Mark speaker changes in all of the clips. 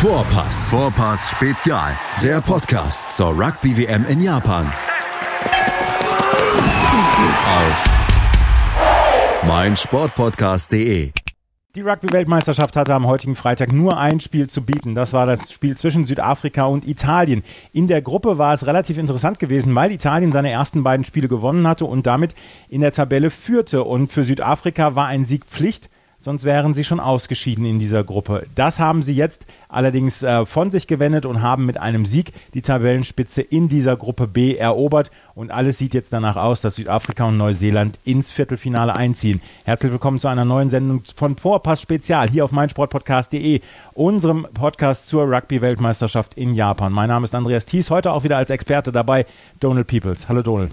Speaker 1: Vorpass. Vorpass Spezial. Der Podcast zur Rugby WM in Japan. Auf meinsportpodcast.de.
Speaker 2: Die Rugby-Weltmeisterschaft hatte am heutigen Freitag nur ein Spiel zu bieten. Das war das Spiel zwischen Südafrika und Italien. In der Gruppe war es relativ interessant gewesen, weil Italien seine ersten beiden Spiele gewonnen hatte und damit in der Tabelle führte. Und für Südafrika war ein Sieg Pflicht sonst wären sie schon ausgeschieden in dieser Gruppe. Das haben sie jetzt allerdings äh, von sich gewendet und haben mit einem Sieg die Tabellenspitze in dieser Gruppe B erobert und alles sieht jetzt danach aus, dass Südafrika und Neuseeland ins Viertelfinale einziehen. Herzlich willkommen zu einer neuen Sendung von Vorpass Spezial hier auf meinsportpodcast.de, unserem Podcast zur Rugby-Weltmeisterschaft in Japan. Mein Name ist Andreas Thies, heute auch wieder als Experte dabei, Donald Peoples. Hallo Donald.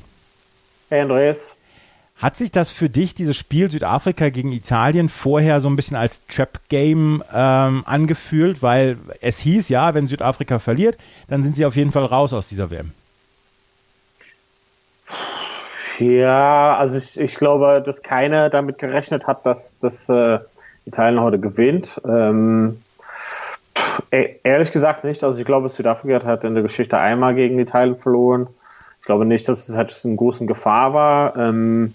Speaker 3: Hey Andreas.
Speaker 2: Hat sich das für dich, dieses Spiel Südafrika gegen Italien, vorher so ein bisschen als Trap-Game ähm, angefühlt? Weil es hieß, ja, wenn Südafrika verliert, dann sind sie auf jeden Fall raus aus dieser WM.
Speaker 3: Ja, also ich, ich glaube, dass keiner damit gerechnet hat, dass, dass äh, Italien heute gewinnt. Ähm, e-, ehrlich gesagt nicht. Also ich glaube, Südafrika hat in der Geschichte einmal gegen Italien verloren. Ich glaube nicht, dass es halt in großen Gefahr war. Ähm,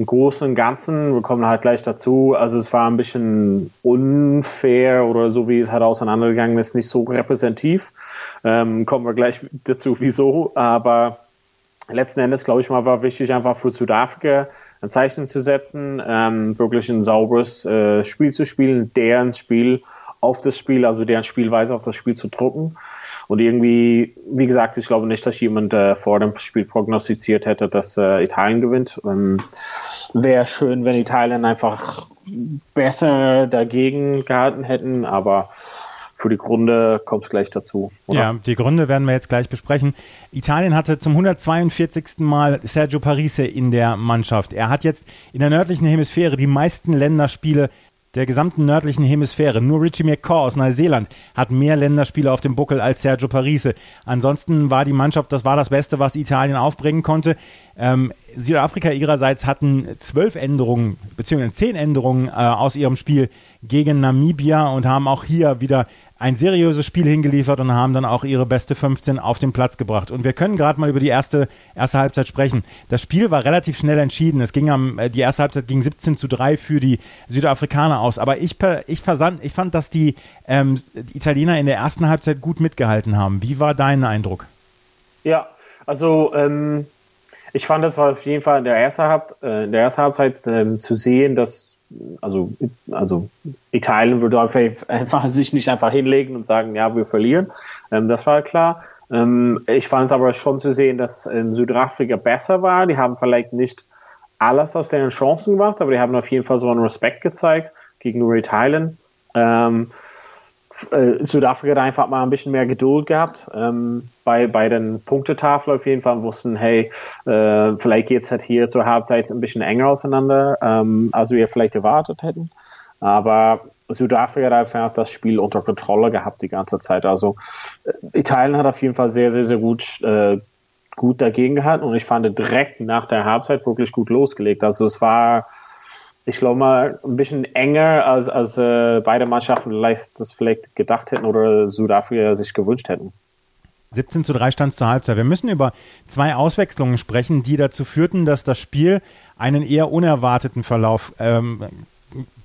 Speaker 3: im Großen und Ganzen, wir kommen halt gleich dazu, also es war ein bisschen unfair oder so wie es halt auseinandergegangen ist, nicht so repräsentativ. Ähm, kommen wir gleich dazu, wieso. Aber letzten Endes, glaube ich mal, war wichtig, einfach für Südafrika ein Zeichen zu setzen, ähm, wirklich ein sauberes äh, Spiel zu spielen, deren Spiel auf das Spiel, also deren Spielweise auf das Spiel zu drucken. Und irgendwie, wie gesagt, ich glaube nicht, dass jemand äh, vor dem Spiel prognostiziert hätte, dass äh, Italien gewinnt. Ähm, Wäre schön, wenn Italien einfach besser dagegen gehalten hätten, aber für die Gründe kommt es gleich dazu.
Speaker 2: Oder? Ja, die Gründe werden wir jetzt gleich besprechen. Italien hatte zum 142. Mal Sergio Parise in der Mannschaft. Er hat jetzt in der nördlichen Hemisphäre die meisten Länderspiele der gesamten nördlichen Hemisphäre. Nur Richie McCaw aus Neuseeland hat mehr Länderspiele auf dem Buckel als Sergio Parise. Ansonsten war die Mannschaft, das war das Beste, was Italien aufbringen konnte. Ähm, Südafrika ihrerseits hatten zwölf Änderungen, beziehungsweise zehn Änderungen äh, aus ihrem Spiel gegen Namibia und haben auch hier wieder ein seriöses Spiel hingeliefert und haben dann auch ihre beste 15 auf den Platz gebracht. Und wir können gerade mal über die erste, erste Halbzeit sprechen. Das Spiel war relativ schnell entschieden. Es ging am, äh, die erste Halbzeit ging 17 zu 3 für die Südafrikaner aus. Aber ich, ich, versand, ich fand, dass die, ähm, die Italiener in der ersten Halbzeit gut mitgehalten haben. Wie war dein Eindruck?
Speaker 3: Ja, also ähm, ich fand, das war auf jeden Fall in der ersten, Halb, äh, der ersten Halbzeit ähm, zu sehen, dass also, also Italien würde einfach sich nicht einfach hinlegen und sagen, ja, wir verlieren. Ähm, das war klar. Ähm, ich fand es aber schon zu sehen, dass in Südafrika besser war. Die haben vielleicht nicht alles aus deren Chancen gemacht, aber die haben auf jeden Fall so einen Respekt gezeigt gegenüber Italien. Ähm, äh, Südafrika hat einfach mal ein bisschen mehr Geduld gehabt. Ähm, bei, bei den Punktetafeln auf jeden Fall wussten, hey, äh, vielleicht geht's halt hier zur Halbzeit ein bisschen enger auseinander, ähm, als wir vielleicht erwartet hätten. Aber Südafrika hat einfach das Spiel unter Kontrolle gehabt die ganze Zeit. Also äh, Italien hat auf jeden Fall sehr, sehr, sehr gut, äh, gut dagegen gehalten und ich fand direkt nach der Halbzeit wirklich gut losgelegt. Also es war ich glaube mal, ein bisschen enger, als, als äh, beide Mannschaften vielleicht, das vielleicht gedacht hätten oder Südafrika sich gewünscht hätten.
Speaker 2: 17 zu 3 stand zur Halbzeit. Wir müssen über zwei Auswechslungen sprechen, die dazu führten, dass das Spiel einen eher unerwarteten Verlauf ähm,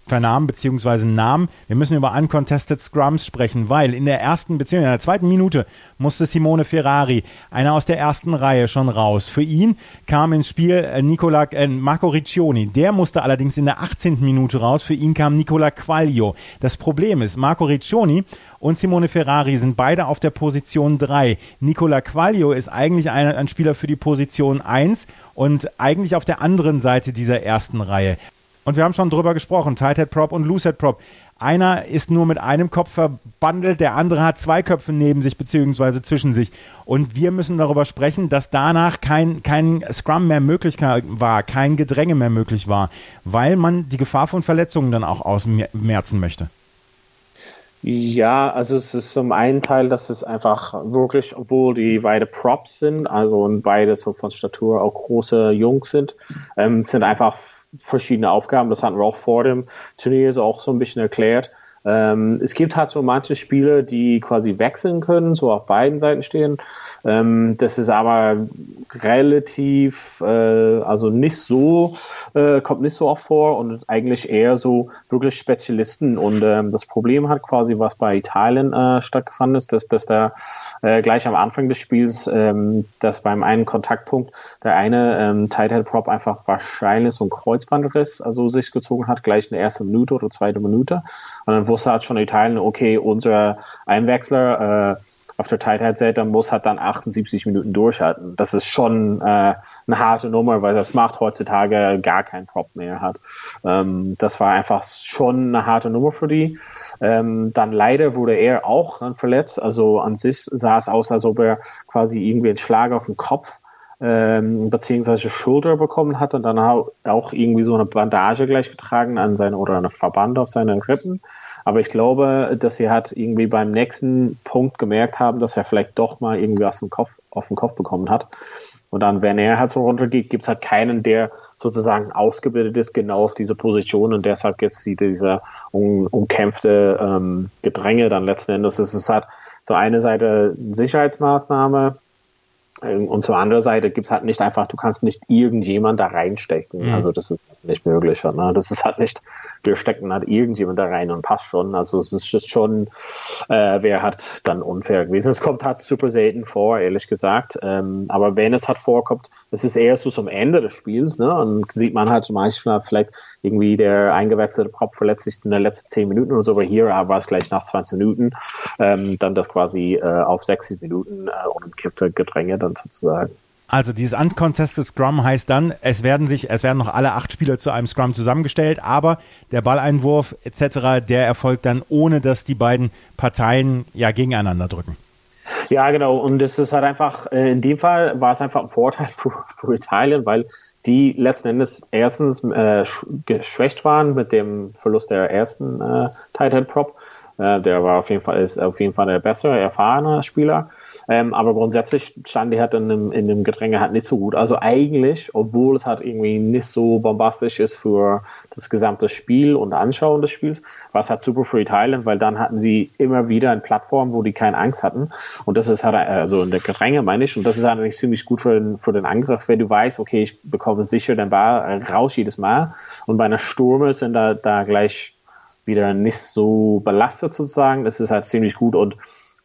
Speaker 2: vernahmen bzw. nahmen. Wir müssen über uncontested Scrums sprechen, weil in der ersten bzw. in der zweiten Minute musste Simone Ferrari, einer aus der ersten Reihe, schon raus. Für ihn kam ins Spiel äh, Nicola, äh, Marco Riccioni. Der musste allerdings in der 18. Minute raus. Für ihn kam Nicola Quaglio. Das Problem ist, Marco Riccioni und Simone Ferrari sind beide auf der Position 3. Nicola Quaglio ist eigentlich ein, ein Spieler für die Position 1 und eigentlich auf der anderen Seite dieser ersten Reihe. Und wir haben schon drüber gesprochen, Tight Head Prop und Loose Head Prop. Einer ist nur mit einem Kopf verbandelt, der andere hat zwei Köpfe neben sich beziehungsweise zwischen sich. Und wir müssen darüber sprechen, dass danach kein, kein Scrum mehr möglich war, kein Gedränge mehr möglich war, weil man die Gefahr von Verletzungen dann auch ausmerzen möchte.
Speaker 3: Ja, also es ist zum einen Teil, dass es einfach wirklich, obwohl die beide Props sind, also und beide so von Statur auch große Jungs sind, ähm, sind einfach verschiedene Aufgaben. Das hatten wir auch vor dem Turnier so auch so ein bisschen erklärt. Ähm, es gibt halt so manche Spiele, die quasi wechseln können, so auf beiden Seiten stehen. Ähm, das ist aber relativ, äh, also nicht so, äh, kommt nicht so oft vor und eigentlich eher so wirklich Spezialisten. Und ähm, das Problem hat quasi, was bei Italien äh, stattgefunden ist, dass, dass da äh, gleich am Anfang des Spiels, ähm, dass beim einen Kontaktpunkt der eine ähm, Head Prop einfach wahrscheinlich so ein Kreuzbandriss also sich gezogen hat, gleich in der ersten Minute oder zweite Minute. Und dann wusste halt schon Italien, okay, unser Einwechsler äh, auf der Tight Head Seite muss halt dann 78 Minuten durchhalten. Das ist schon äh, eine harte Nummer, weil das macht heutzutage gar keinen Prop mehr hat. Ähm, das war einfach schon eine harte Nummer für die. Ähm, dann leider wurde er auch dann verletzt. Also an sich sah es aus, als ob er quasi irgendwie einen Schlag auf den Kopf ähm, beziehungsweise Schulter bekommen hat und dann auch irgendwie so eine Bandage gleich getragen an seine oder eine Verband auf seine Rippen. Aber ich glaube, dass sie hat irgendwie beim nächsten Punkt gemerkt haben, dass er vielleicht doch mal irgendwie was im Kopf, auf den Kopf bekommen hat. Und dann, wenn er halt so runtergeht, gibt es halt keinen, der sozusagen ausgebildet ist, genau auf diese Position und deshalb jetzt sie dieser um, umkämpfte ähm, Gedränge dann letzten Endes. Es ist halt so eine Seite Sicherheitsmaßnahme, ähm, und zur anderen Seite gibt's halt nicht einfach, du kannst nicht irgendjemand da reinstecken. Mhm. Also das ist nicht möglich. Ne? Das ist halt nicht, wir stecken halt irgendjemand da rein und passt schon. Also es ist schon, äh, wer hat dann unfair gewesen. Es kommt halt super selten vor, ehrlich gesagt. Ähm, aber wenn es halt vorkommt, es ist eher so zum Ende des Spiels, ne? Und sieht man halt manchmal vielleicht irgendwie der eingewechselte Prop verletzt sich in den letzten 10 Minuten oder so, aber hier war es gleich nach 20 Minuten, ähm, dann das quasi äh, auf 60 Minuten äh, umgekippte Gedränge dann sozusagen.
Speaker 2: Also dieses uncontested Scrum heißt dann, es werden sich, es werden noch alle acht Spieler zu einem Scrum zusammengestellt, aber der Balleinwurf etc., der erfolgt dann ohne, dass die beiden Parteien ja gegeneinander drücken.
Speaker 3: Ja, genau. Und es ist halt einfach, äh, in dem Fall war es einfach ein Vorteil für, für Italien, weil die letzten Endes erstens äh, geschwächt waren mit dem Verlust der ersten äh, Tight Prop. Äh, der war auf jeden Fall, ist auf jeden Fall der bessere, erfahrene Spieler. Ähm, aber grundsätzlich stand die halt in dem, in dem Gedränge halt nicht so gut. Also eigentlich, obwohl es halt irgendwie nicht so bombastisch ist für das gesamte Spiel und Anschauen des Spiels, war es halt super für Italien, weil dann hatten sie immer wieder eine Plattform, wo die keine Angst hatten. Und das ist halt, also in der Gedränge meine ich, und das ist eigentlich ziemlich gut für den, für den Angriff, wenn du weißt, okay, ich bekomme sicher den Ball raus jedes Mal. Und bei einer Sturme sind da, da gleich wieder nicht so belastet sozusagen. Das ist halt ziemlich gut und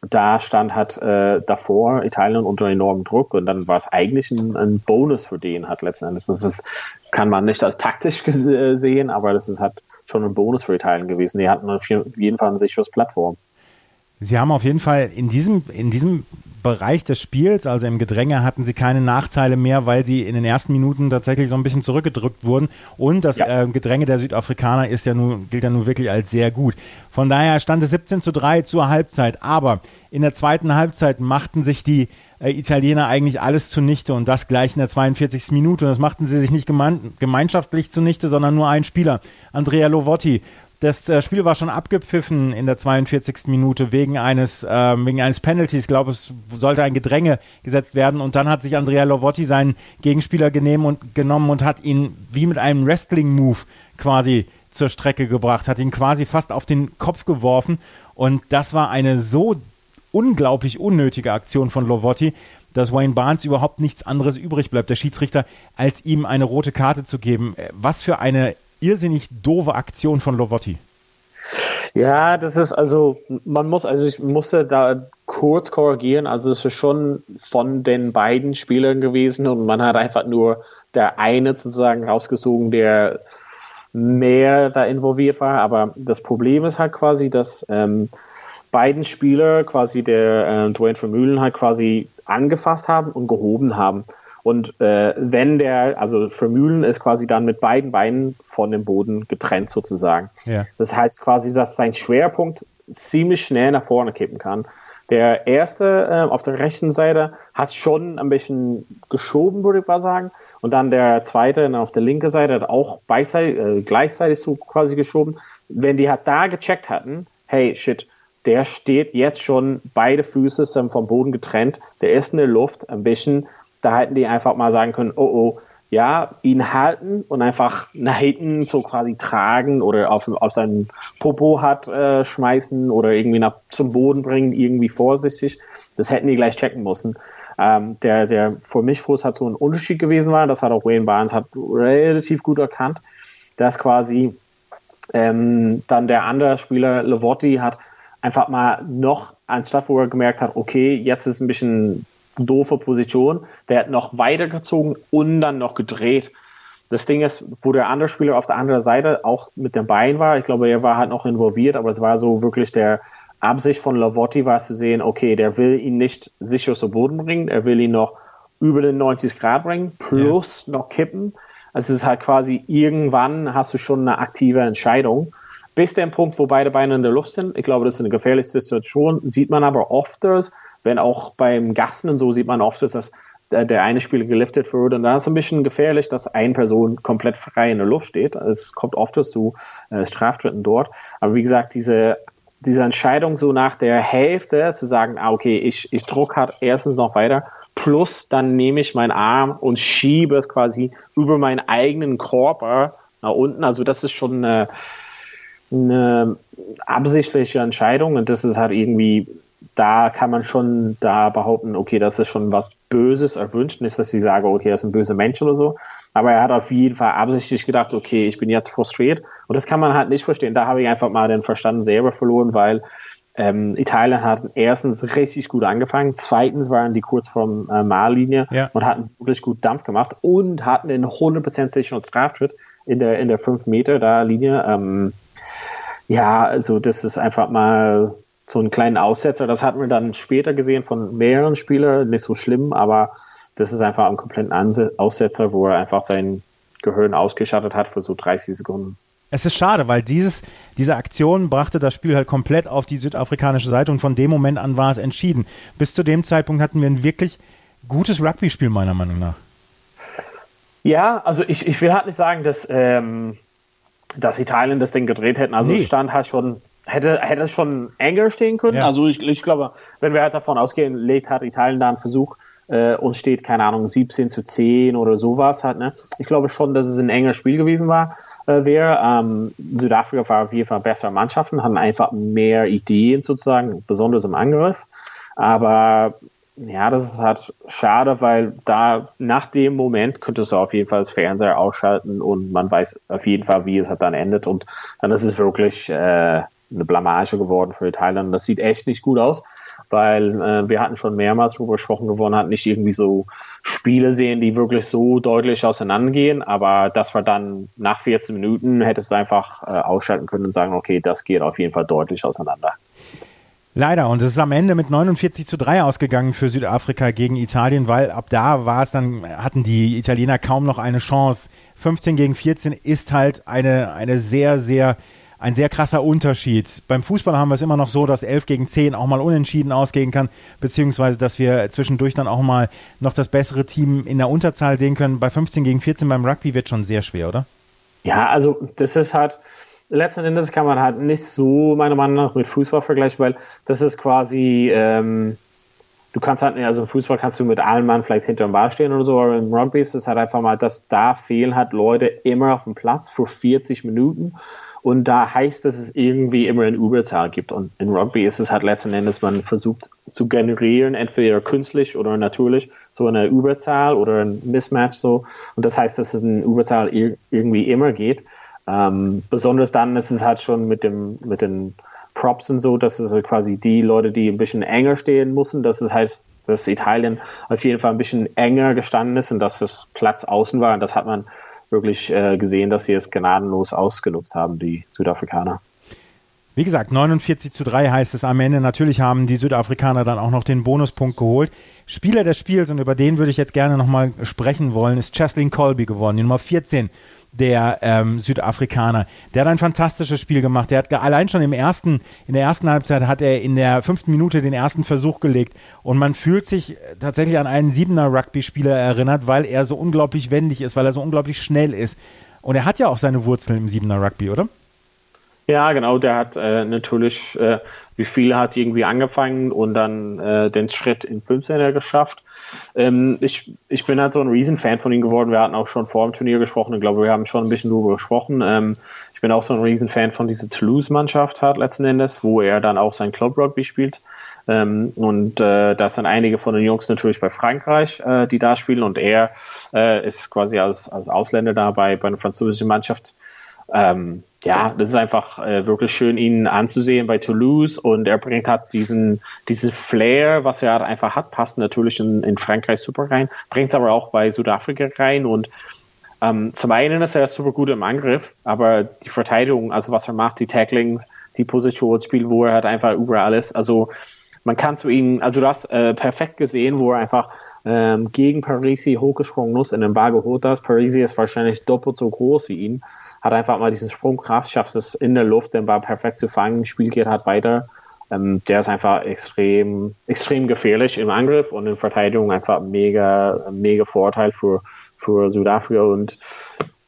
Speaker 3: da stand halt äh, davor Italien unter enormem Druck und dann war es eigentlich ein, ein Bonus für den hat letzten Endes. Das ist, kann man nicht als taktisch sehen, aber das ist halt schon ein Bonus für Italien gewesen. Die hatten auf jeden Fall ein sicheres Plattform.
Speaker 2: Sie haben auf jeden Fall in diesem, in diesem Bereich des Spiels, also im Gedränge, hatten sie keine Nachteile mehr, weil sie in den ersten Minuten tatsächlich so ein bisschen zurückgedrückt wurden. Und das ja. äh, Gedränge der Südafrikaner ist ja nun, gilt ja nun wirklich als sehr gut. Von daher stand es 17 zu 3 zur Halbzeit. Aber in der zweiten Halbzeit machten sich die äh, Italiener eigentlich alles zunichte und das gleich in der 42. Minute. Und das machten sie sich nicht gemeinschaftlich zunichte, sondern nur ein Spieler, Andrea Lovotti das äh, Spiel war schon abgepfiffen in der 42. Minute wegen eines, äh, wegen eines Penalties. Ich glaube, es sollte ein Gedränge gesetzt werden. Und dann hat sich Andrea Lovotti seinen Gegenspieler und, genommen und hat ihn wie mit einem Wrestling-Move quasi zur Strecke gebracht, hat ihn quasi fast auf den Kopf geworfen. Und das war eine so unglaublich unnötige Aktion von Lovotti, dass Wayne Barnes überhaupt nichts anderes übrig bleibt, der Schiedsrichter, als ihm eine rote Karte zu geben. Äh, was für eine irrsinnig doofe Aktion von Lovotti.
Speaker 3: Ja, das ist also, man muss, also ich musste da kurz korrigieren, also es ist schon von den beiden Spielern gewesen und man hat einfach nur der eine sozusagen rausgezogen, der mehr da involviert war, aber das Problem ist halt quasi, dass ähm, beiden Spieler quasi der äh, Dwayne Vermühlen halt quasi angefasst haben und gehoben haben. Und äh, wenn der, also Vermühlen ist quasi dann mit beiden Beinen von dem Boden getrennt sozusagen. Ja. Das heißt quasi, dass sein Schwerpunkt ziemlich schnell nach vorne kippen kann. Der erste äh, auf der rechten Seite hat schon ein bisschen geschoben, würde ich mal sagen. Und dann der zweite auf der linken Seite hat auch beiseitig, äh, gleichzeitig so quasi geschoben. Wenn die halt da gecheckt hatten, hey, shit, der steht jetzt schon, beide Füße sind vom Boden getrennt, der ist in der Luft, ein bisschen da hätten die einfach mal sagen können, oh oh, ja, ihn halten und einfach nach hinten so quasi tragen oder auf, auf seinen Popo hat äh, schmeißen oder irgendwie nach, zum Boden bringen, irgendwie vorsichtig. Das hätten die gleich checken müssen. Ähm, der, der für mich Fuß hat so ein Unterschied gewesen war, das hat auch Wayne Barnes hat relativ gut erkannt, dass quasi ähm, dann der andere Spieler, Levotti, hat einfach mal noch, anstatt wo er gemerkt hat, okay, jetzt ist ein bisschen doofe Position. Der hat noch weitergezogen und dann noch gedreht. Das Ding ist, wo der andere Spieler auf der anderen Seite auch mit dem Bein war, ich glaube, er war halt noch involviert, aber es war so wirklich der Absicht von Lavotti war zu sehen, okay, der will ihn nicht sicher zu Boden bringen, er will ihn noch über den 90 Grad bringen, plus ja. noch kippen. Also es ist halt quasi, irgendwann hast du schon eine aktive Entscheidung. Bis der Punkt, wo beide Beine in der Luft sind. Ich glaube, das ist eine gefährliche Situation. Sieht man aber oft, wenn auch beim Gasten und so sieht man oft, dass der eine Spieler geliftet wird und da ist es ein bisschen gefährlich, dass eine Person komplett frei in der Luft steht. Es kommt oft zu äh, Straftritten dort. Aber wie gesagt, diese, diese Entscheidung so nach der Hälfte zu sagen, ah, okay, ich, ich druck halt erstens noch weiter, plus dann nehme ich meinen Arm und schiebe es quasi über meinen eigenen Körper nach unten. Also das ist schon eine, eine absichtliche Entscheidung und das ist halt irgendwie da kann man schon da behaupten, okay, das ist schon was Böses erwünscht. Nicht, dass ich sage, okay, er ist ein böser Mensch oder so. Aber er hat auf jeden Fall absichtlich gedacht, okay, ich bin jetzt frustriert. Und das kann man halt nicht verstehen. Da habe ich einfach mal den Verstand selber verloren, weil ähm, Italien hat erstens richtig gut angefangen, zweitens waren die kurz vor äh, Mahllinie ja. und hatten wirklich gut Dampf gemacht und hatten den 100% sicheren Straftritt in der in der 5 Meter da Linie. Ähm, ja, also das ist einfach mal so einen kleinen Aussetzer. Das hatten wir dann später gesehen von mehreren Spielern, nicht so schlimm, aber das ist einfach ein kompletten Aussetzer, wo er einfach sein Gehirn ausgeschattet hat für so 30 Sekunden.
Speaker 2: Es ist schade, weil dieses, diese Aktion brachte das Spiel halt komplett auf die südafrikanische Seite und von dem Moment an war es entschieden. Bis zu dem Zeitpunkt hatten wir ein wirklich gutes Rugby-Spiel, meiner Meinung nach.
Speaker 3: Ja, also ich, ich will halt nicht sagen, dass, ähm, dass Italien das Ding gedreht hätten. Also nee. es stand halt schon hätte, hätte es schon enger stehen können. Ja. Also ich, ich glaube, wenn wir halt davon ausgehen, legt hat Italien da einen Versuch äh, und steht, keine Ahnung, 17 zu 10 oder sowas halt, ne? Ich glaube schon, dass es ein enger Spiel gewesen war, äh, wäre. Ähm, Südafrika war auf jeden Fall bessere Mannschaften, hatten einfach mehr Ideen sozusagen, besonders im Angriff. Aber ja, das ist halt schade, weil da nach dem Moment könntest du auf jeden Fall das Fernseher ausschalten und man weiß auf jeden Fall, wie es halt dann endet und dann ist es wirklich äh, eine Blamage geworden für Italien. Das sieht echt nicht gut aus, weil äh, wir hatten schon mehrmals darüber gesprochen, gewonnen hat nicht irgendwie so Spiele sehen, die wirklich so deutlich auseinandergehen, aber das war dann nach 14 Minuten hättest du einfach äh, ausschalten können und sagen, okay, das geht auf jeden Fall deutlich auseinander.
Speaker 2: Leider. Und es ist am Ende mit 49 zu 3 ausgegangen für Südafrika gegen Italien, weil ab da war es dann, hatten die Italiener kaum noch eine Chance. 15 gegen 14 ist halt eine, eine sehr, sehr ein sehr krasser Unterschied. Beim Fußball haben wir es immer noch so, dass 11 gegen 10 auch mal unentschieden ausgehen kann, beziehungsweise dass wir zwischendurch dann auch mal noch das bessere Team in der Unterzahl sehen können. Bei 15 gegen 14 beim Rugby wird schon sehr schwer, oder?
Speaker 3: Ja, also das ist halt, letzten Endes kann man halt nicht so meiner Meinung nach mit Fußball vergleichen, weil das ist quasi, ähm, du kannst halt, also im Fußball kannst du mit allen Mann vielleicht hinter dem Ball stehen oder so, aber im Rugby ist es halt einfach mal, dass da fehlen halt Leute immer auf dem Platz für 40 Minuten und da heißt, dass es irgendwie immer eine Überzahl gibt. Und in Rugby ist es halt letzten Endes, man versucht zu generieren, entweder künstlich oder natürlich, so eine Überzahl oder ein Mismatch so. Und das heißt, dass es eine Überzahl irgendwie immer geht. Ähm, besonders dann ist es halt schon mit dem, mit den Props und so, dass es halt quasi die Leute, die ein bisschen enger stehen müssen, dass es heißt, dass Italien auf jeden Fall ein bisschen enger gestanden ist und dass das Platz außen war. Und das hat man wirklich äh, gesehen, dass sie es gnadenlos ausgenutzt haben, die Südafrikaner.
Speaker 2: Wie gesagt, 49 zu 3 heißt es am Ende. Natürlich haben die Südafrikaner dann auch noch den Bonuspunkt geholt. Spieler des Spiels, und über den würde ich jetzt gerne nochmal sprechen wollen, ist Cheslin Colby geworden, die Nummer 14 der ähm, Südafrikaner. Der hat ein fantastisches Spiel gemacht. Der hat allein schon im ersten, in der ersten Halbzeit hat er in der fünften Minute den ersten Versuch gelegt. Und man fühlt sich tatsächlich an einen Siebener Rugby-Spieler erinnert, weil er so unglaublich wendig ist, weil er so unglaublich schnell ist. Und er hat ja auch seine Wurzeln im Siebener Rugby, oder?
Speaker 3: Ja, genau. Der hat äh, natürlich, äh, wie viele hat irgendwie angefangen und dann äh, den Schritt in 15er geschafft. Ähm, ich, ich bin halt so ein Riesenfan von ihm geworden. Wir hatten auch schon vor dem Turnier gesprochen. Ich glaube, wir haben schon ein bisschen darüber gesprochen. Ähm, ich bin auch so ein Riesenfan von dieser Toulouse-Mannschaft hat letzten Endes, wo er dann auch sein Club Rugby spielt. Ähm, und äh, da sind einige von den Jungs natürlich bei Frankreich, äh, die da spielen. Und er äh, ist quasi als, als Ausländer da bei, bei einer französischen Mannschaft. Ähm, ja, das ist einfach äh, wirklich schön, ihn anzusehen bei Toulouse und er bringt halt diesen, diesen Flair, was er einfach hat, passt natürlich in, in Frankreich super rein, bringt es aber auch bei Südafrika rein und ähm, zum einen ist er super gut im Angriff, aber die Verteidigung, also was er macht, die Tacklings, die Positionsspiel, wo er halt einfach überall ist, also man kann zu ihm, also du hast äh, perfekt gesehen, wo er einfach ähm, gegen Parisi hochgesprungen ist, in den Ball geholt hat. Parisi ist wahrscheinlich doppelt so groß wie ihn hat einfach mal diesen Sprungkraft, schafft es in der Luft, den Ball perfekt zu fangen, Spiel geht halt weiter. Ähm, der ist einfach extrem, extrem gefährlich im Angriff und in Verteidigung einfach mega, mega Vorteil für, für Südafrika und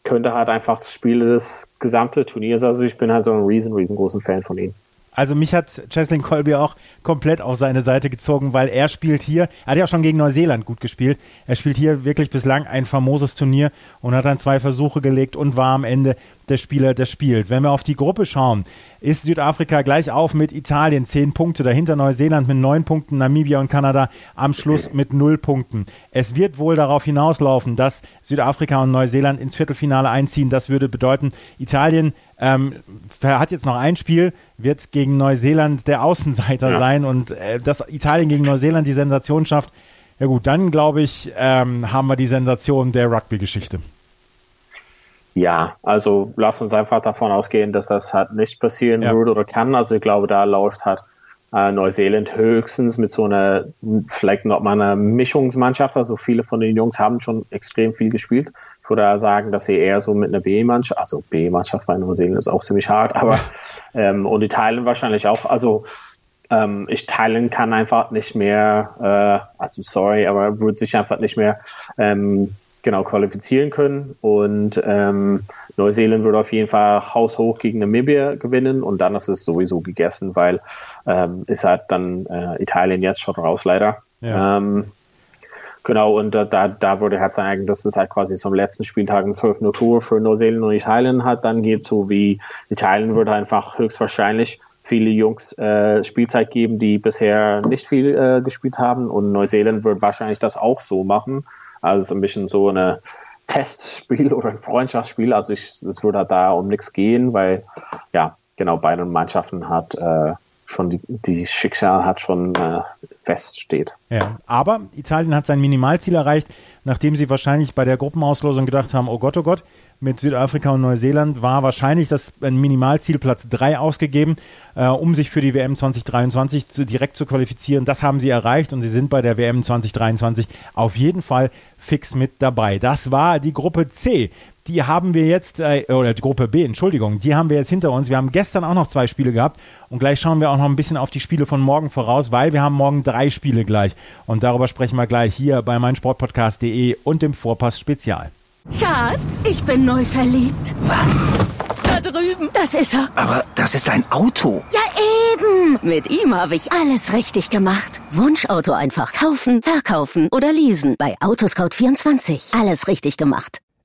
Speaker 3: könnte halt einfach das Spiel des gesamten Turniers. Also ich bin halt so ein riesen, riesengroßen Fan von ihm.
Speaker 2: Also mich hat Cheslin Colby auch komplett auf seine Seite gezogen, weil er spielt hier, er hat ja auch schon gegen Neuseeland gut gespielt, er spielt hier wirklich bislang ein famoses Turnier und hat dann zwei Versuche gelegt und war am Ende der Spieler des Spiels. Wenn wir auf die Gruppe schauen, ist Südafrika gleich auf mit Italien zehn Punkte, dahinter Neuseeland mit neun Punkten, Namibia und Kanada am Schluss mit null Punkten. Es wird wohl darauf hinauslaufen, dass Südafrika und Neuseeland ins Viertelfinale einziehen. Das würde bedeuten, Italien ähm, hat jetzt noch ein Spiel, wird gegen Neuseeland der Außenseiter ja. sein und äh, dass Italien gegen Neuseeland die Sensation schafft, ja gut, dann glaube ich, ähm, haben wir die Sensation der Rugby-Geschichte.
Speaker 3: Ja, also lass uns einfach davon ausgehen, dass das halt nicht passieren ja. würde oder kann. Also ich glaube, da läuft halt äh, Neuseeland höchstens mit so einer, vielleicht noch mal einer Mischungsmannschaft. Also viele von den Jungs haben schon extrem viel gespielt. Ich würde sagen, dass sie eher so mit einer B-Mannschaft, also B-Mannschaft bei Neuseeland ist auch ziemlich hart, aber ähm, und teilen wahrscheinlich auch, also ähm, ich teilen kann einfach nicht mehr, äh, also sorry, aber würde sich einfach nicht mehr ähm, genau qualifizieren können. Und ähm, Neuseeland wird auf jeden Fall haushoch gegen Namibia gewinnen und dann ist es sowieso gegessen, weil ähm, ist halt dann äh, Italien jetzt schon raus leider. Ja. Ähm, genau, und äh, da, da würde halt sagen, dass es halt quasi zum letzten Spieltag ein 12 Tour für Neuseeland und Italien hat. Dann geht so wie Italien würde einfach höchstwahrscheinlich viele Jungs äh, Spielzeit geben, die bisher nicht viel äh, gespielt haben und Neuseeland wird wahrscheinlich das auch so machen. Also ein bisschen so eine Testspiel oder ein Freundschaftsspiel. Also ich, es würde halt da um nichts gehen, weil ja, genau, beide Mannschaften hat äh, schon die, die Schicksal hat schon äh, feststeht.
Speaker 2: Ja, aber Italien hat sein Minimalziel erreicht, nachdem sie wahrscheinlich bei der Gruppenauslosung gedacht haben, oh Gott, oh Gott, mit Südafrika und Neuseeland war wahrscheinlich das Minimalziel Platz 3 ausgegeben, äh, um sich für die WM 2023 zu, direkt zu qualifizieren. Das haben sie erreicht und sie sind bei der WM 2023 auf jeden Fall fix mit dabei. Das war die Gruppe C die haben wir jetzt, äh, oder die Gruppe B, Entschuldigung, die haben wir jetzt hinter uns. Wir haben gestern auch noch zwei Spiele gehabt und gleich schauen wir auch noch ein bisschen auf die Spiele von morgen voraus, weil wir haben morgen drei Spiele gleich. Und darüber sprechen wir gleich hier bei meinsportpodcast.de und dem Vorpass Spezial.
Speaker 4: Schatz, ich bin neu verliebt.
Speaker 5: Was?
Speaker 4: Da drüben. Das ist er.
Speaker 5: Aber das ist ein Auto.
Speaker 4: Ja, eben. Mit ihm habe ich alles richtig gemacht. Wunschauto einfach kaufen, verkaufen oder leasen. Bei Autoscout24. Alles richtig gemacht.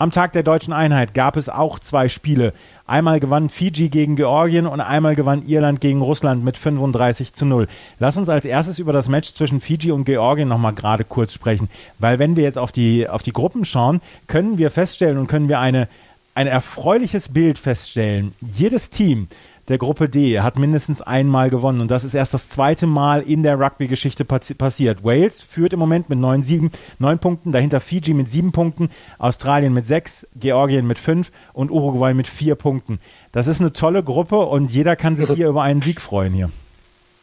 Speaker 2: Am Tag der deutschen Einheit gab es auch zwei Spiele. Einmal gewann Fiji gegen Georgien und einmal gewann Irland gegen Russland mit 35 zu 0. Lass uns als erstes über das Match zwischen Fiji und Georgien nochmal gerade kurz sprechen. Weil wenn wir jetzt auf die, auf die Gruppen schauen, können wir feststellen und können wir eine, ein erfreuliches Bild feststellen. Jedes Team der Gruppe D hat mindestens einmal gewonnen und das ist erst das zweite Mal in der Rugby-Geschichte passiert. Wales führt im Moment mit neun, sieben, neun Punkten, dahinter Fiji mit sieben Punkten, Australien mit sechs, Georgien mit fünf und Uruguay mit vier Punkten. Das ist eine tolle Gruppe und jeder kann sich hier über einen Sieg freuen hier.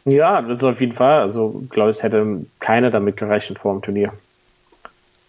Speaker 3: Ja, das ist auf jeden Fall. Also, glaube ich, hätte keiner damit gerechnet vor dem Turnier.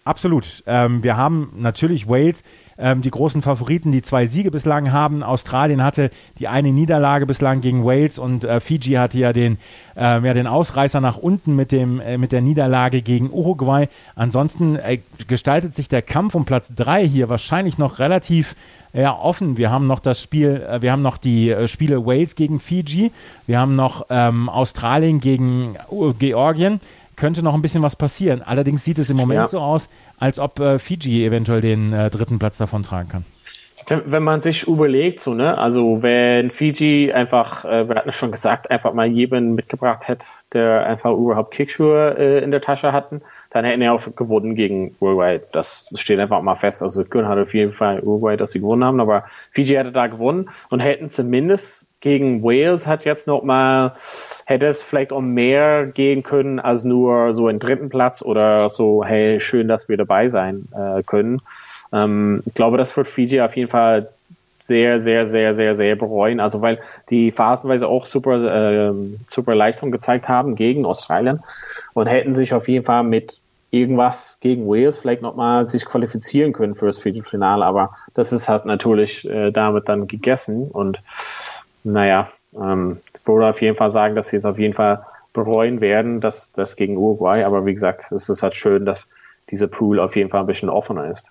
Speaker 2: Absolut. Ähm, wir haben natürlich Wales ähm, die großen Favoriten, die zwei Siege bislang haben. Australien hatte die eine Niederlage bislang gegen Wales und äh, Fiji hatte ja den, äh, ja den Ausreißer nach unten mit, dem, äh, mit der Niederlage gegen Uruguay. Ansonsten äh, gestaltet sich der Kampf um Platz drei hier wahrscheinlich noch relativ ja, offen. Wir haben noch das Spiel, äh, wir haben noch die äh, Spiele Wales gegen Fiji, wir haben noch ähm, Australien gegen Georgien könnte noch ein bisschen was passieren. Allerdings sieht es im Moment ja. so aus, als ob äh, Fiji eventuell den äh, dritten Platz davon tragen kann.
Speaker 3: Wenn man sich überlegt, so, ne, also wenn Fiji einfach, äh, wir hatten schon gesagt, einfach mal jemanden mitgebracht hätte, der einfach überhaupt Kickschuhe äh, in der Tasche hatten, dann hätten er auch gewonnen gegen Uruguay. Das steht einfach mal fest. Also Gün hat auf jeden Fall Uruguay, dass sie gewonnen haben, aber Fiji hätte da gewonnen und hätten zumindest gegen Wales hat jetzt noch mal hätte es vielleicht um mehr gehen können als nur so einen dritten Platz oder so, hey, schön, dass wir dabei sein äh, können. Ähm, ich glaube, das wird Fiji auf jeden Fall sehr, sehr, sehr, sehr, sehr bereuen. Also weil die phasenweise auch super, äh, super Leistung gezeigt haben gegen Australien und hätten sich auf jeden Fall mit irgendwas gegen Wales vielleicht nochmal sich qualifizieren können für das Viertelfinale, aber das ist halt natürlich äh, damit dann gegessen und naja, ähm, würde auf jeden Fall sagen, dass sie es auf jeden Fall bereuen werden, dass das gegen Uruguay. Aber wie gesagt, es ist halt schön, dass dieser Pool auf jeden Fall ein bisschen offener ist.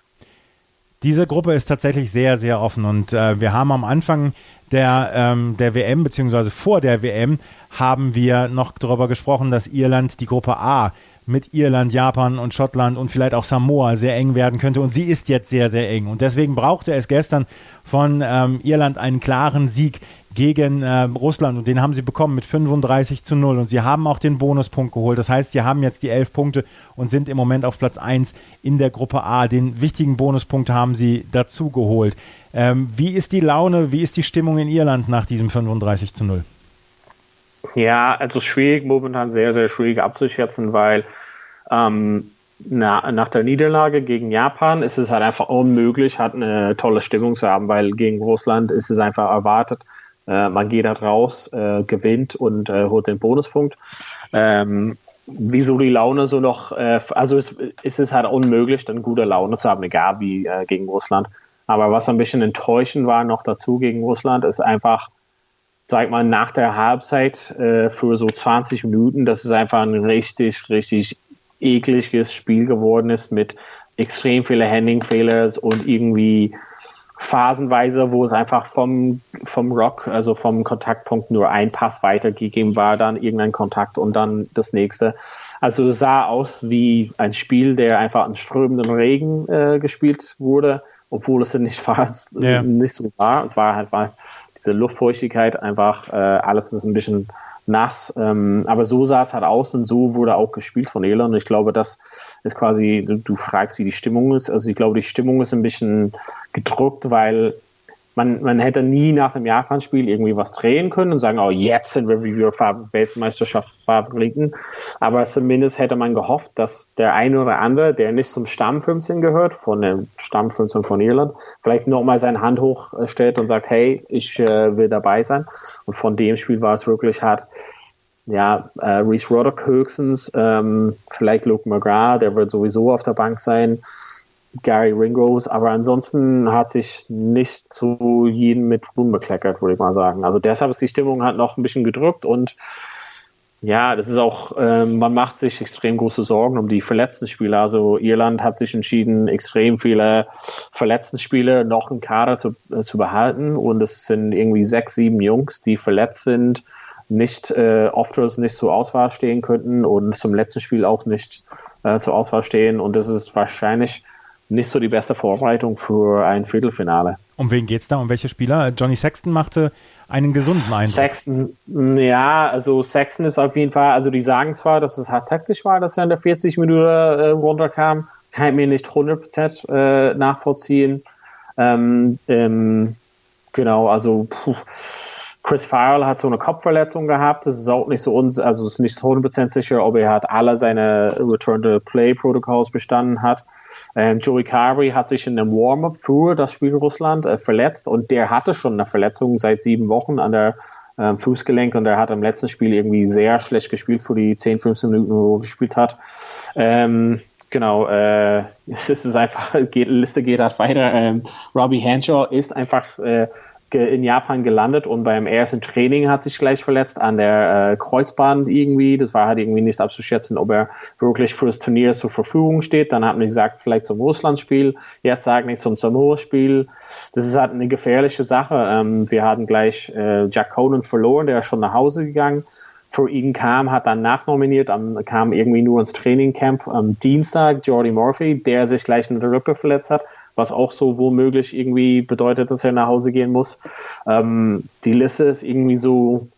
Speaker 2: Diese Gruppe ist tatsächlich sehr, sehr offen und äh, wir haben am Anfang der, ähm, der WM, beziehungsweise vor der WM, haben wir noch darüber gesprochen, dass Irland die Gruppe A mit Irland, Japan und Schottland und vielleicht auch Samoa sehr eng werden könnte. Und sie ist jetzt sehr, sehr eng. Und deswegen brauchte es gestern von ähm, Irland einen klaren Sieg gegen äh, Russland und den haben sie bekommen mit 35 zu 0 und sie haben auch den Bonuspunkt geholt. Das heißt, sie haben jetzt die elf Punkte und sind im Moment auf Platz 1 in der Gruppe A. Den wichtigen Bonuspunkt haben sie dazu geholt. Ähm, wie ist die Laune, wie ist die Stimmung in Irland nach diesem 35 zu 0?
Speaker 3: Ja, also schwierig, momentan sehr, sehr schwierig abzuschätzen, weil ähm, na, nach der Niederlage gegen Japan ist es halt einfach unmöglich, hat eine tolle Stimmung zu haben, weil gegen Russland ist es einfach erwartet, äh, man geht halt raus, äh, gewinnt und äh, holt den Bonuspunkt. Ähm, wieso die Laune so noch, äh, also es, es ist halt unmöglich, dann gute Laune zu haben, egal wie äh, gegen Russland. Aber was ein bisschen enttäuschend war noch dazu gegen Russland, ist einfach, sag mal, nach der Halbzeit äh, für so 20 Minuten, dass es einfach ein richtig, richtig ekliges Spiel geworden ist mit extrem viele Handling-Fehlern und irgendwie phasenweise, wo es einfach vom, vom Rock, also vom Kontaktpunkt nur ein Pass weitergegeben war, dann irgendein Kontakt und dann das nächste. Also es sah aus wie ein Spiel, der einfach an strömenden Regen äh, gespielt wurde, obwohl es nicht war, ja. nicht so war. Es war halt war diese Luftfeuchtigkeit einfach, äh, alles ist ein bisschen nass. Ähm, aber so sah es halt aus und so wurde auch gespielt von Irland. Und ich glaube, das ist quasi, du, du, fragst, wie die Stimmung ist. Also ich glaube, die Stimmung ist ein bisschen gedruckt, weil man, man hätte nie nach dem Japan-Spiel irgendwie was drehen können und sagen, oh, jetzt sind wir wieder Weltmeisterschaft Favoriten. Aber zumindest hätte man gehofft, dass der eine oder andere, der nicht zum Stamm 15 gehört, von dem Stamm 15 von Irland, vielleicht nochmal seine Hand hochstellt und sagt, hey, ich äh, will dabei sein. Und von dem Spiel war es wirklich hart ja, äh, Reese Roddock höchstens, ähm, vielleicht Luke McGrath, der wird sowieso auf der Bank sein, Gary Ringrose, aber ansonsten hat sich nicht zu jedem mit Ruhm bekleckert, würde ich mal sagen. Also deshalb ist die Stimmung halt noch ein bisschen gedrückt und ja, das ist auch, ähm, man macht sich extrem große Sorgen um die verletzten Spieler. Also Irland hat sich entschieden, extrem viele verletzten Spieler noch im Kader zu, äh, zu behalten und es sind irgendwie sechs, sieben Jungs, die verletzt sind nicht äh, oft nicht zur Auswahl stehen könnten und zum letzten Spiel auch nicht äh, zur Auswahl stehen. Und das ist wahrscheinlich nicht so die beste Vorbereitung für ein Viertelfinale.
Speaker 2: Um wen geht's da? Um welche Spieler? Johnny Sexton machte einen gesunden Eindruck.
Speaker 3: Sexton, ja, also Sexton ist auf jeden Fall, also die sagen zwar, dass es hart taktisch war, dass er in der 40 Minuten äh, runterkam, kann ich mir nicht 100% äh, nachvollziehen. Ähm, ähm, genau, also puh, Chris Farrell hat so eine Kopfverletzung gehabt. Das ist auch nicht so uns, also es ist nicht 100% sicher, ob er hat alle seine Return-to-Play-Protocols bestanden hat. Ähm, Joey Carey hat sich in einem Warm-up für das Spiel Russland äh, verletzt und der hatte schon eine Verletzung seit sieben Wochen an der ähm, Fußgelenk und er hat im letzten Spiel irgendwie sehr schlecht gespielt für die 10, 15 Minuten, wo er gespielt hat. Ähm, genau, äh, es ist einfach, geht, Liste geht halt weiter. Ähm, Robbie Henshaw ist einfach äh, in Japan gelandet und beim ersten Training hat sich gleich verletzt an der äh, Kreuzband irgendwie. Das war halt irgendwie nicht abzuschätzen, ob er wirklich für das Turnier zur Verfügung steht. Dann hat man gesagt, vielleicht zum Russlandspiel. Jetzt sagen nicht zum Samoa-Spiel. Das ist halt eine gefährliche Sache. Ähm, wir hatten gleich äh, Jack Conan verloren, der ist schon nach Hause gegangen. Für ihn kam, hat dann nachnominiert, um, kam irgendwie nur ins Trainingcamp am Dienstag Jordy Murphy, der sich gleich in der Rüppe verletzt hat was auch so womöglich irgendwie bedeutet, dass er nach Hause gehen muss. Ähm, die Liste ist irgendwie so,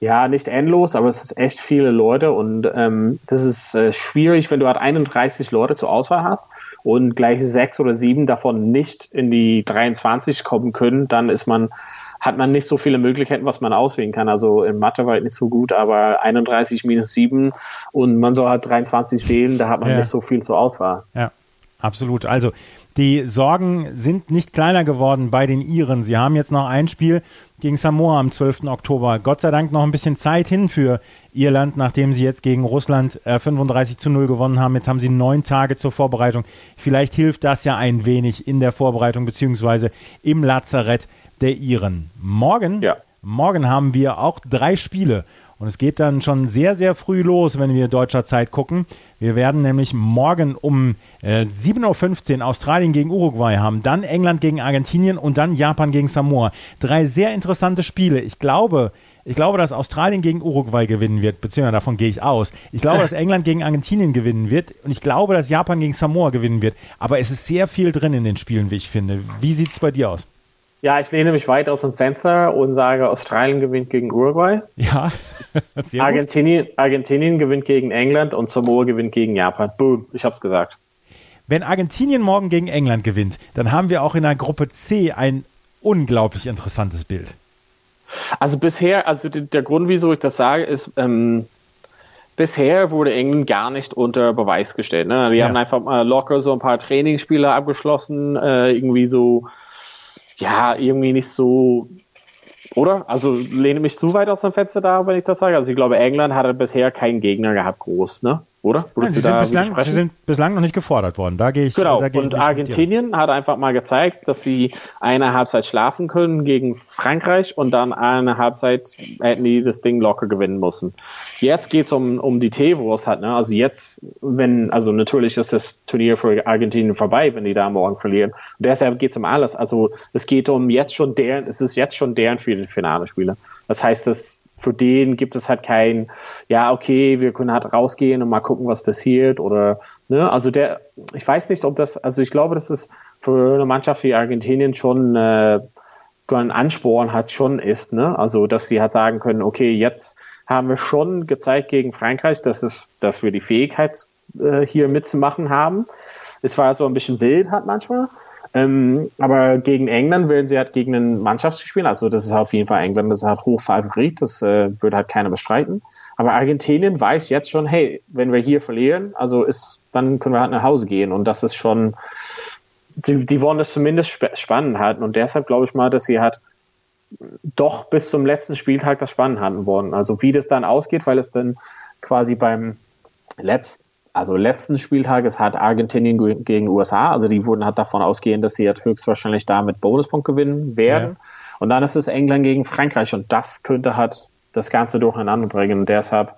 Speaker 3: ja, nicht endlos, aber es ist echt viele Leute und ähm, das ist äh, schwierig, wenn du halt 31 Leute zur Auswahl hast und gleich sechs oder sieben davon nicht in die 23 kommen können, dann ist man hat man nicht so viele Möglichkeiten, was man auswählen kann. Also in Mathe war es nicht so gut, aber 31 minus 7 und man soll halt 23 wählen, da hat man ja. nicht so viel zur Auswahl.
Speaker 2: Ja, absolut. Also die Sorgen sind nicht kleiner geworden bei den Iren. Sie haben jetzt noch ein Spiel gegen Samoa am 12. Oktober. Gott sei Dank noch ein bisschen Zeit hin für Irland, nachdem sie jetzt gegen Russland äh, 35 zu 0 gewonnen haben. Jetzt haben sie neun Tage zur Vorbereitung. Vielleicht hilft das ja ein wenig in der Vorbereitung beziehungsweise im Lazarett der Iren. Morgen, ja. morgen haben wir auch drei Spiele. Und es geht dann schon sehr, sehr früh los, wenn wir deutscher Zeit gucken. Wir werden nämlich morgen um äh, 7.15 Uhr Australien gegen Uruguay haben, dann England gegen Argentinien und dann Japan gegen Samoa. Drei sehr interessante Spiele. Ich glaube, ich glaube, dass Australien gegen Uruguay gewinnen wird, beziehungsweise davon gehe ich aus. Ich glaube, dass England gegen Argentinien gewinnen wird und ich glaube, dass Japan gegen Samoa gewinnen wird. Aber es ist sehr viel drin in den Spielen, wie ich finde. Wie sieht es bei dir aus?
Speaker 3: Ja, ich lehne mich weit aus dem Fenster und sage, Australien gewinnt gegen Uruguay.
Speaker 2: Ja,
Speaker 3: sehr Argentinien, Argentinien gewinnt gegen England und Samoa gewinnt gegen Japan. Boom, ich hab's gesagt.
Speaker 2: Wenn Argentinien morgen gegen England gewinnt, dann haben wir auch in der Gruppe C ein unglaublich interessantes Bild.
Speaker 3: Also bisher, also der Grund, wieso ich das sage, ist, ähm, bisher wurde England gar nicht unter Beweis gestellt. Ne? Die ja. haben einfach mal locker so ein paar Trainingsspiele abgeschlossen, äh, irgendwie so ja, irgendwie nicht so, oder? Also lehne mich zu weit aus dem Fenster da, wenn ich das sage. Also ich glaube, England hatte bisher keinen Gegner gehabt, groß, ne? Oder?
Speaker 2: Nein, sie, sind bislang, sie, sind bislang, noch nicht gefordert worden. Da gehe ich.
Speaker 3: Genau. Gehe und ich Argentinien hat einfach mal gezeigt, dass sie eine Halbzeit schlafen können gegen Frankreich und dann eine Halbzeit hätten die das Ding locker gewinnen müssen. Jetzt geht's um, um die Teewurst halt, ne? Also jetzt, wenn, also natürlich ist das Turnier für Argentinien vorbei, wenn die da morgen verlieren. Und deshalb geht's um alles. Also es geht um jetzt schon deren, es ist jetzt schon deren Finale Spiele. Das heißt, dass für den gibt es halt kein, ja, okay, wir können halt rausgehen und mal gucken, was passiert oder, ne, also der, ich weiß nicht, ob das, also ich glaube, dass es für eine Mannschaft wie Argentinien schon äh, ein Ansporn hat, schon ist, ne, also dass sie halt sagen können, okay, jetzt haben wir schon gezeigt gegen Frankreich, dass es, dass wir die Fähigkeit äh, hier mitzumachen haben. Es war so ein bisschen wild halt manchmal, ähm, aber gegen England werden sie halt gegen einen Mannschaft spielen. Also das ist auf jeden Fall England, das ist halt Hochfavorit, das äh, würde halt keiner bestreiten. Aber Argentinien weiß jetzt schon, hey, wenn wir hier verlieren, also ist, dann können wir halt nach Hause gehen. Und das ist schon, die, die wollen das zumindest sp spannend halten. Und deshalb glaube ich mal, dass sie halt doch bis zum letzten Spieltag das spannend halten wollen. Also wie das dann ausgeht, weil es dann quasi beim letzten also letzten Spieltages hat Argentinien gegen USA, also die wurden halt davon ausgehen, dass sie halt höchstwahrscheinlich da mit Bonuspunkt gewinnen werden. Ja. Und dann ist es England gegen Frankreich und das könnte halt das Ganze durcheinander bringen. Und deshalb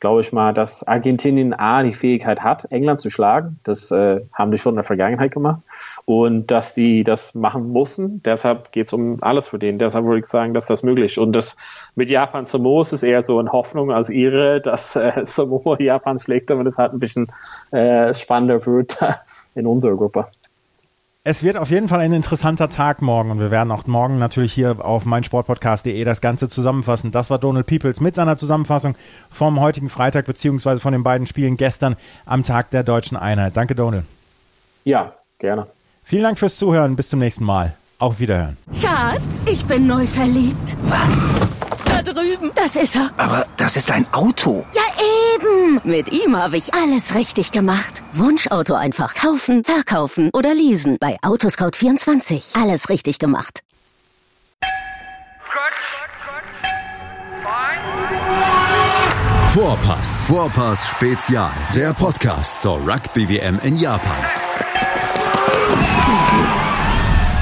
Speaker 3: glaube ich mal, dass Argentinien A die Fähigkeit hat, England zu schlagen. Das äh, haben die schon in der Vergangenheit gemacht und dass die das machen mussten. Deshalb geht es um alles für den. Deshalb würde ich sagen, dass das möglich ist. Und das mit Japan Samoa ist eher so in Hoffnung als ihre, dass äh, Samoa Japan schlägt, damit es halt ein bisschen äh, spannender wird in unserer Gruppe.
Speaker 2: Es wird auf jeden Fall ein interessanter Tag morgen und wir werden auch morgen natürlich hier auf meinsportpodcast.de das Ganze zusammenfassen. Das war Donald Peoples mit seiner Zusammenfassung vom heutigen Freitag beziehungsweise von den beiden Spielen gestern am Tag der deutschen Einheit. Danke, Donald.
Speaker 3: Ja, gerne.
Speaker 2: Vielen Dank fürs Zuhören. Bis zum nächsten Mal. Auf Wiederhören.
Speaker 4: Schatz, ich bin neu verliebt.
Speaker 5: Was?
Speaker 4: Da drüben. Das ist er.
Speaker 5: Aber das ist ein Auto.
Speaker 4: Ja, eben. Mit ihm habe ich alles richtig gemacht. Wunschauto einfach kaufen, verkaufen oder leasen. Bei Autoscout24. Alles richtig gemacht.
Speaker 1: Vorpass. Vorpass Spezial. Der Podcast zur Rugby WM in Japan.